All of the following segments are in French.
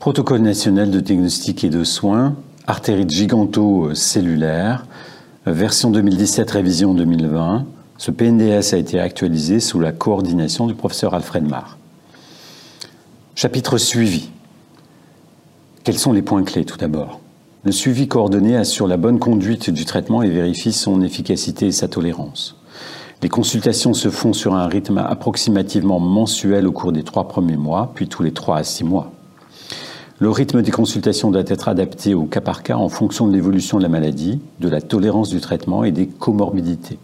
Protocole national de diagnostic et de soins, artérite giganto-cellulaire, version 2017, révision 2020. Ce PNDS a été actualisé sous la coordination du professeur Alfred Marr. Chapitre suivi. Quels sont les points clés tout d'abord? Le suivi coordonné assure la bonne conduite du traitement et vérifie son efficacité et sa tolérance. Les consultations se font sur un rythme approximativement mensuel au cours des trois premiers mois, puis tous les trois à six mois. Le rythme des consultations doit être adapté au cas par cas en fonction de l'évolution de la maladie, de la tolérance du traitement et des comorbidités.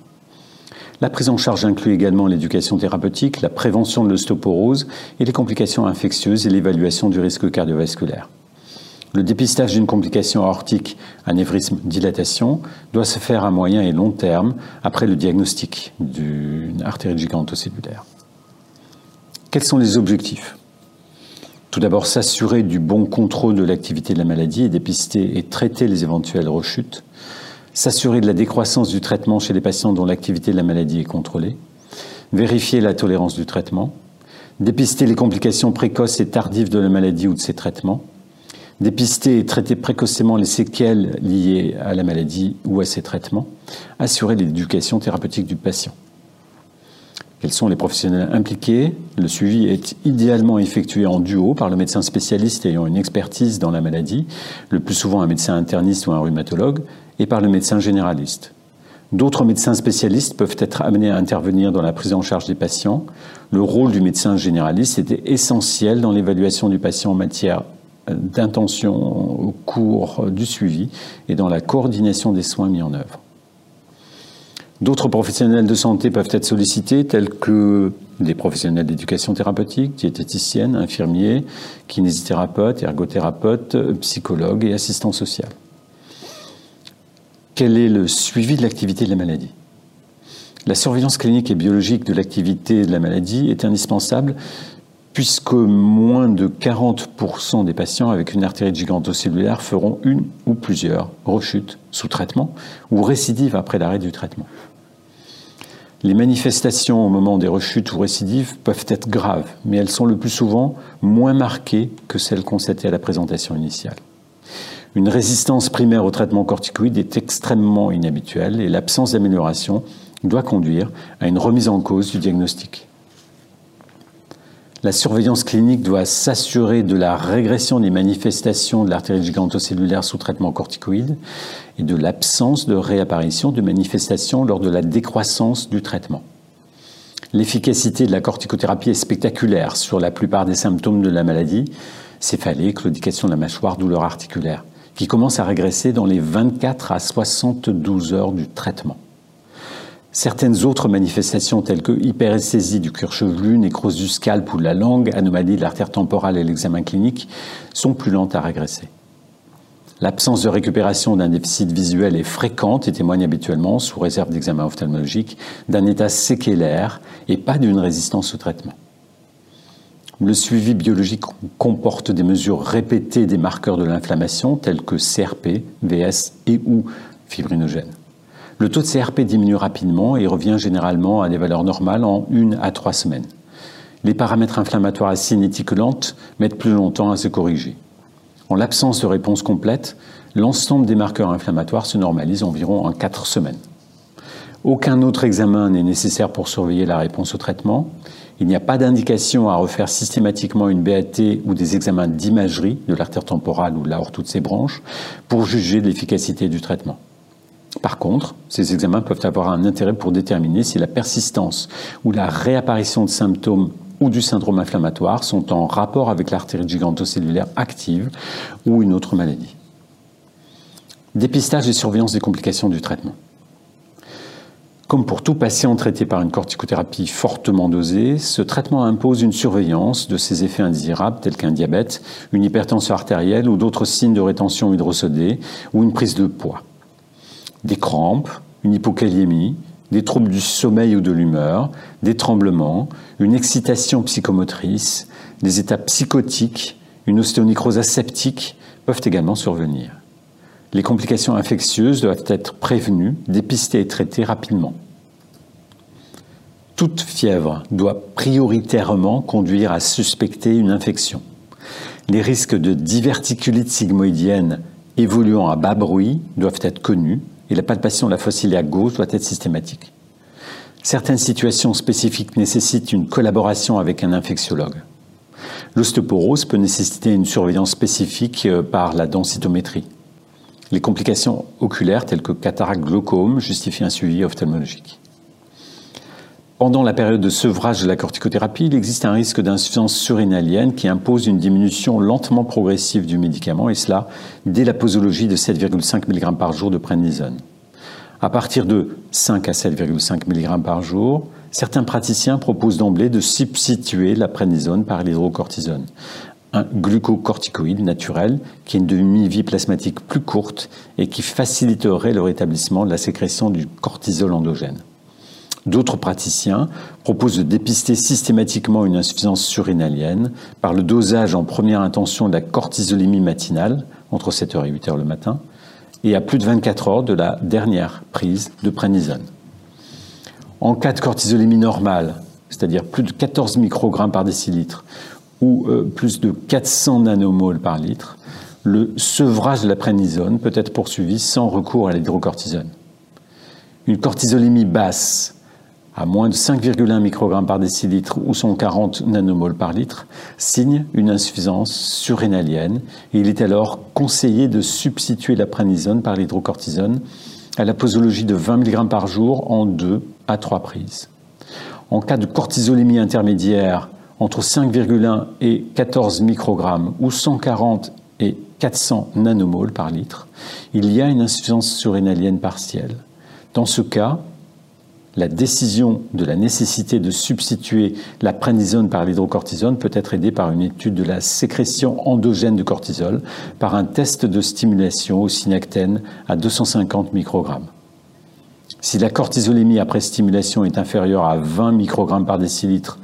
La prise en charge inclut également l'éducation thérapeutique, la prévention de l'ostéoporose et les complications infectieuses et l'évaluation du risque cardiovasculaire. Le dépistage d'une complication aortique, anévrisme, dilatation, doit se faire à moyen et long terme après le diagnostic d'une artère gigantocellulaire. Quels sont les objectifs? Tout d'abord, s'assurer du bon contrôle de l'activité de la maladie et dépister et traiter les éventuelles rechutes. S'assurer de la décroissance du traitement chez les patients dont l'activité de la maladie est contrôlée. Vérifier la tolérance du traitement. Dépister les complications précoces et tardives de la maladie ou de ses traitements. Dépister et traiter précocement les séquelles liées à la maladie ou à ses traitements. Assurer l'éducation thérapeutique du patient. Quels sont les professionnels impliqués? Le suivi est idéalement effectué en duo par le médecin spécialiste ayant une expertise dans la maladie, le plus souvent un médecin interniste ou un rhumatologue, et par le médecin généraliste. D'autres médecins spécialistes peuvent être amenés à intervenir dans la prise en charge des patients. Le rôle du médecin généraliste était essentiel dans l'évaluation du patient en matière d'intention au cours du suivi et dans la coordination des soins mis en œuvre. D'autres professionnels de santé peuvent être sollicités, tels que des professionnels d'éducation thérapeutique, diététiciennes, infirmiers, kinésithérapeutes, ergothérapeutes, psychologues et assistants sociaux. Quel est le suivi de l'activité de la maladie? La surveillance clinique et biologique de l'activité de la maladie est indispensable puisque moins de 40% des patients avec une artérite gigantocellulaire feront une ou plusieurs rechutes sous traitement ou récidives après l'arrêt du traitement. Les manifestations au moment des rechutes ou récidives peuvent être graves, mais elles sont le plus souvent moins marquées que celles constatées à la présentation initiale. Une résistance primaire au traitement corticoïde est extrêmement inhabituelle et l'absence d'amélioration doit conduire à une remise en cause du diagnostic. La surveillance clinique doit s'assurer de la régression des manifestations de l'artérite gigantocellulaire sous traitement corticoïde et de l'absence de réapparition de manifestations lors de la décroissance du traitement. L'efficacité de la corticothérapie est spectaculaire sur la plupart des symptômes de la maladie, céphalée, claudication de la mâchoire, douleur articulaire, qui commence à régresser dans les 24 à 72 heures du traitement. Certaines autres manifestations telles que hyperesthésie du cuir chevelu, nécrose du scalp ou de la langue, anomalie de l'artère temporale et l'examen clinique sont plus lentes à régresser. L'absence de récupération d'un déficit visuel est fréquente et témoigne habituellement, sous réserve d'examen ophtalmologique, d'un état séquelaire et pas d'une résistance au traitement. Le suivi biologique comporte des mesures répétées des marqueurs de l'inflammation tels que CRP, VS et ou fibrinogène. Le taux de CRP diminue rapidement et revient généralement à des valeurs normales en une à trois semaines. Les paramètres inflammatoires à cinétique lente mettent plus longtemps à se corriger. En l'absence de réponse complète, l'ensemble des marqueurs inflammatoires se normalise environ en quatre semaines. Aucun autre examen n'est nécessaire pour surveiller la réponse au traitement. Il n'y a pas d'indication à refaire systématiquement une BAT ou des examens d'imagerie de l'artère temporale ou de l'aorte ou de ses branches pour juger de l'efficacité du traitement. Par contre, ces examens peuvent avoir un intérêt pour déterminer si la persistance ou la réapparition de symptômes ou du syndrome inflammatoire sont en rapport avec l'artérite gigantocellulaire active ou une autre maladie. Dépistage et surveillance des complications du traitement. Comme pour tout patient traité par une corticothérapie fortement dosée, ce traitement impose une surveillance de ses effets indésirables tels qu'un diabète, une hypertension artérielle ou d'autres signes de rétention hydrosodée ou une prise de poids des crampes, une hypokaliémie, des troubles du sommeil ou de l'humeur, des tremblements, une excitation psychomotrice, des états psychotiques, une ostéonicrose aseptique peuvent également survenir. Les complications infectieuses doivent être prévenues, dépistées et traitées rapidement. Toute fièvre doit prioritairement conduire à suspecter une infection. Les risques de diverticulite sigmoïdienne évoluant à bas bruit doivent être connus et la palpation de la fossilia gauche doit être systématique. Certaines situations spécifiques nécessitent une collaboration avec un infectiologue. L'ostéoporose peut nécessiter une surveillance spécifique euh, par la densitométrie. Les complications oculaires telles que cataracte glaucome justifient un suivi ophtalmologique. Pendant la période de sevrage de la corticothérapie, il existe un risque d'insuffisance surrénalienne qui impose une diminution lentement progressive du médicament, et cela dès la posologie de 7,5 mg par jour de prénisone. À partir de 5 à 7,5 mg par jour, certains praticiens proposent d'emblée de substituer la prénisone par l'hydrocortisone, un glucocorticoïde naturel qui a une demi-vie plasmatique plus courte et qui faciliterait le rétablissement de la sécrétion du cortisol endogène. D'autres praticiens proposent de dépister systématiquement une insuffisance surrénalienne par le dosage en première intention de la cortisolémie matinale, entre 7h et 8h le matin, et à plus de 24 heures de la dernière prise de prénisone. En cas de cortisolémie normale, c'est-à-dire plus de 14 microgrammes par décilitre ou euh, plus de 400 nanomoles par litre, le sevrage de la prénisone peut être poursuivi sans recours à l'hydrocortisone. Une cortisolémie basse à moins de 5,1 microgrammes par décilitre ou 140 nanomoles par litre, signe une insuffisance surrénalienne il est alors conseillé de substituer la pranisone par l'hydrocortisone à la posologie de 20 mg par jour en 2 à 3 prises. En cas de cortisolémie intermédiaire entre 5,1 et 14 microgrammes ou 140 et 400 nanomoles par litre, il y a une insuffisance surrénalienne partielle. Dans ce cas, la décision de la nécessité de substituer la prénisone par l'hydrocortisone peut être aidée par une étude de la sécrétion endogène de cortisol par un test de stimulation au synactène à 250 microgrammes. Si la cortisolémie après stimulation est inférieure à 20 microgrammes par décilitre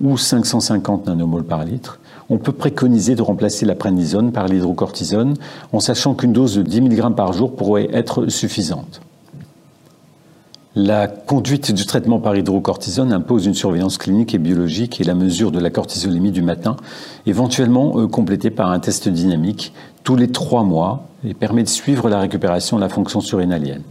ou 550 nanomoles par litre, on peut préconiser de remplacer la prénisone par l'hydrocortisone en sachant qu'une dose de 10 mg par jour pourrait être suffisante. La conduite du traitement par hydrocortisone impose une surveillance clinique et biologique et la mesure de la cortisolémie du matin, éventuellement euh, complétée par un test dynamique tous les trois mois et permet de suivre la récupération de la fonction surrénalienne.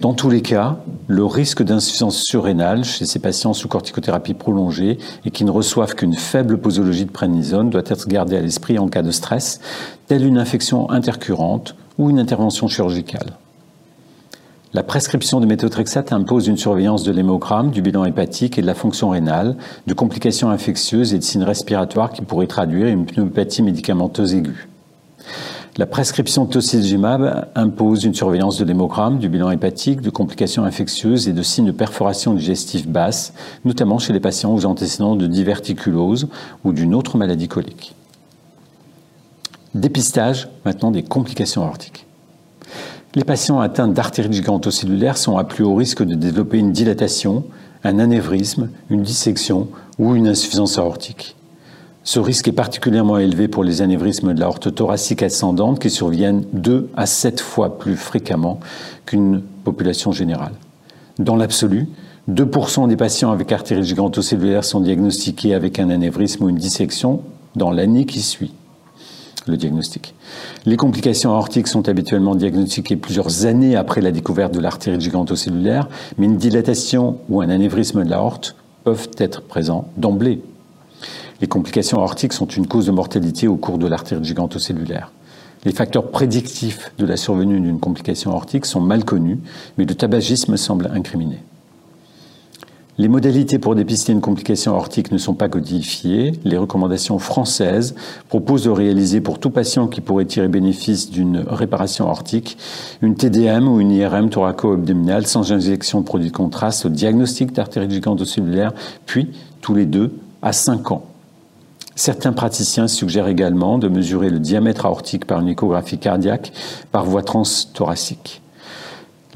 Dans tous les cas, le risque d'insuffisance surrénale chez ces patients sous corticothérapie prolongée et qui ne reçoivent qu'une faible posologie de prénisone doit être gardé à l'esprit en cas de stress, telle une infection intercurrente ou une intervention chirurgicale. La prescription de méthotrexate impose une surveillance de l'hémogramme, du bilan hépatique et de la fonction rénale, de complications infectieuses et de signes respiratoires qui pourraient traduire une pneumopathie médicamenteuse aiguë. La prescription de tocilizumab impose une surveillance de l'hémogramme, du bilan hépatique, de complications infectieuses et de signes de perforation digestive basse, notamment chez les patients aux antécédents de diverticulose ou d'une autre maladie colique. Dépistage maintenant des complications aortiques. Les patients atteints d'artérite gigantocellulaire sont à plus haut risque de développer une dilatation, un anévrisme, une dissection ou une insuffisance aortique. Ce risque est particulièrement élevé pour les anévrismes de l'aorte thoracique ascendante qui surviennent 2 à 7 fois plus fréquemment qu'une population générale. Dans l'absolu, 2% des patients avec artérite gigantocellulaire sont diagnostiqués avec un anévrisme ou une dissection dans l'année qui suit le diagnostic. Les complications aortiques sont habituellement diagnostiquées plusieurs années après la découverte de l'artère gigantocellulaire, mais une dilatation ou un anévrisme de l'aorte peuvent être présents d'emblée. Les complications aortiques sont une cause de mortalité au cours de l'artère gigantocellulaire. Les facteurs prédictifs de la survenue d'une complication aortique sont mal connus, mais le tabagisme semble incriminé. Les modalités pour dépister une complication aortique ne sont pas codifiées. Les recommandations françaises proposent de réaliser pour tout patient qui pourrait tirer bénéfice d'une réparation aortique une TDM ou une IRM thoraco-abdominale sans injection de produits de contraste au diagnostic d'artérite gigantocellulaire, puis tous les deux à 5 ans. Certains praticiens suggèrent également de mesurer le diamètre aortique par une échographie cardiaque par voie transthoracique.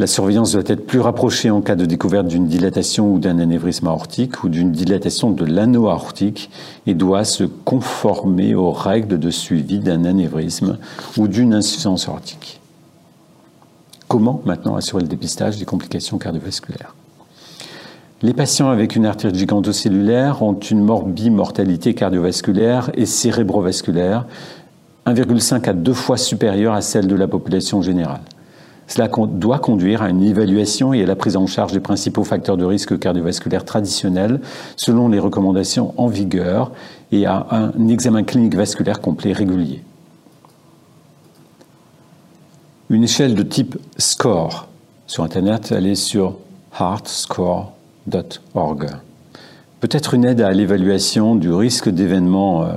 La surveillance doit être plus rapprochée en cas de découverte d'une dilatation ou d'un anévrisme aortique ou d'une dilatation de l'anneau aortique et doit se conformer aux règles de suivi d'un anévrisme ou d'une insuffisance aortique. Comment maintenant assurer le dépistage des complications cardiovasculaires? Les patients avec une artère gigantocellulaire ont une morbimortalité cardiovasculaire et cérébrovasculaire 1,5 à 2 fois supérieure à celle de la population générale. Cela doit conduire à une évaluation et à la prise en charge des principaux facteurs de risque cardiovasculaire traditionnels selon les recommandations en vigueur et à un examen clinique vasculaire complet régulier. Une échelle de type SCORE sur Internet, elle est sur heartscore.com peut être une aide à l'évaluation du risque d'événements euh,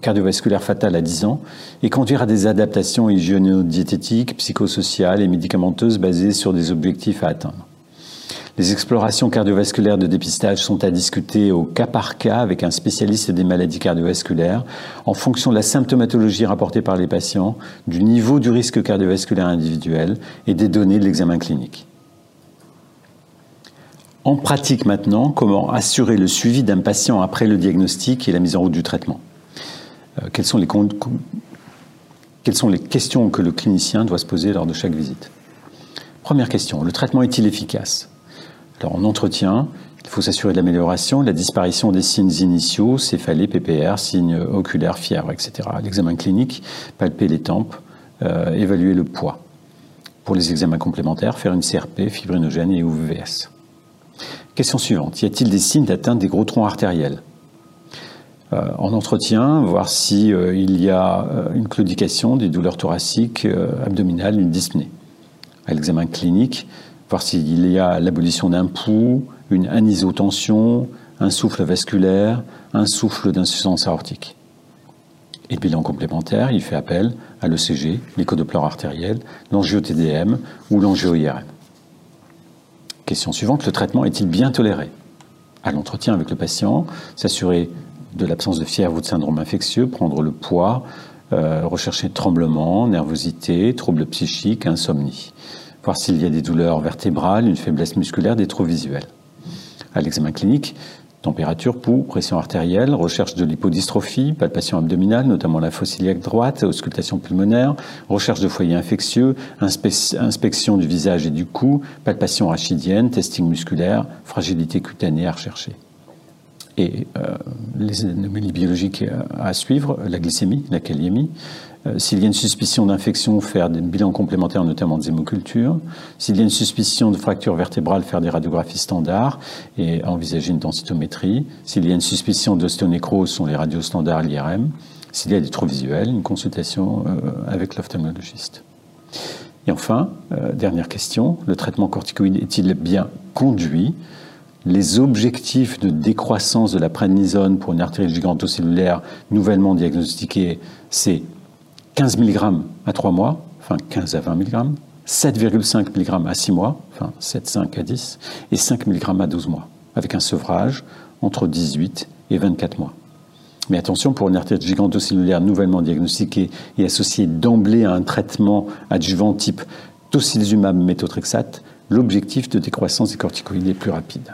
cardiovasculaires fatal à 10 ans et conduire à des adaptations hygiéno-diététiques, psychosociales et médicamenteuses basées sur des objectifs à atteindre. Les explorations cardiovasculaires de dépistage sont à discuter au cas par cas avec un spécialiste des maladies cardiovasculaires en fonction de la symptomatologie rapportée par les patients, du niveau du risque cardiovasculaire individuel et des données de l'examen clinique. En pratique maintenant, comment assurer le suivi d'un patient après le diagnostic et la mise en route du traitement? Euh, quelles, sont les questions que le clinicien doit se poser lors de chaque visite? Première question, le traitement est-il efficace? Alors en entretien, il faut s'assurer de l'amélioration, la disparition des signes initiaux, céphalée, PPR, signes oculaires, fièvre, etc. L'examen clinique, palper les tempes, euh, évaluer le poids. Pour les examens complémentaires, faire une CRP, fibrinogène et UVS. Question suivante. Y a-t-il des signes d'atteinte des gros troncs artériels euh, En entretien, voir s'il euh, y a euh, une claudication, des douleurs thoraciques, abdominales, une dyspnée. À l'examen clinique, voir s'il y a l'abolition d'un pouls, une anisotension, un souffle vasculaire, un souffle d'insuffisance aortique. Et bilan complémentaire, il fait appel à l'ECG, l'échodopleur artériel, l'angio-TDM ou l'angio-IRM. Question suivante, le traitement est-il bien toléré? À l'entretien avec le patient, s'assurer de l'absence de fièvre ou de syndrome infectieux, prendre le poids, euh, rechercher tremblement, nervosité, troubles psychiques, insomnie. Voir s'il y a des douleurs vertébrales, une faiblesse musculaire, des troubles visuels. À l'examen clinique, Température, pouls, pression artérielle, recherche de lipodystrophie, palpation abdominale, notamment la fosse iliaque droite, auscultation pulmonaire, recherche de foyers infectieux, inspection du visage et du cou, palpation rachidienne, testing musculaire, fragilité cutanée à rechercher. Et euh, les anomalies biologiques à suivre, la glycémie, la kaliémie, euh, s'il y a une suspicion d'infection, faire des bilans complémentaires, notamment des hémocultures. S'il y a une suspicion de fracture vertébrale, faire des radiographies standards et envisager une densitométrie. S'il y a une suspicion d'ostéonécrose, sont les radios standards, l'IRM. S'il y a des troubles visuels, une consultation euh, avec l'ophtalmologiste. Et enfin, euh, dernière question, le traitement corticoïde est-il bien conduit? Les objectifs de décroissance de la prénisone pour une artère gigantocellulaire nouvellement diagnostiquée, c'est 15 mg à 3 mois, enfin 15 à 20 mg, 7,5 mg à 6 mois, enfin 7,5 à 10, et 5 mg à 12 mois, avec un sevrage entre 18 et 24 mois. Mais attention, pour une artère gigantocellulaire nouvellement diagnostiquée et associée d'emblée à un traitement adjuvant type tocilizumab méthotrexate, l'objectif de décroissance des corticoïdes est plus rapide.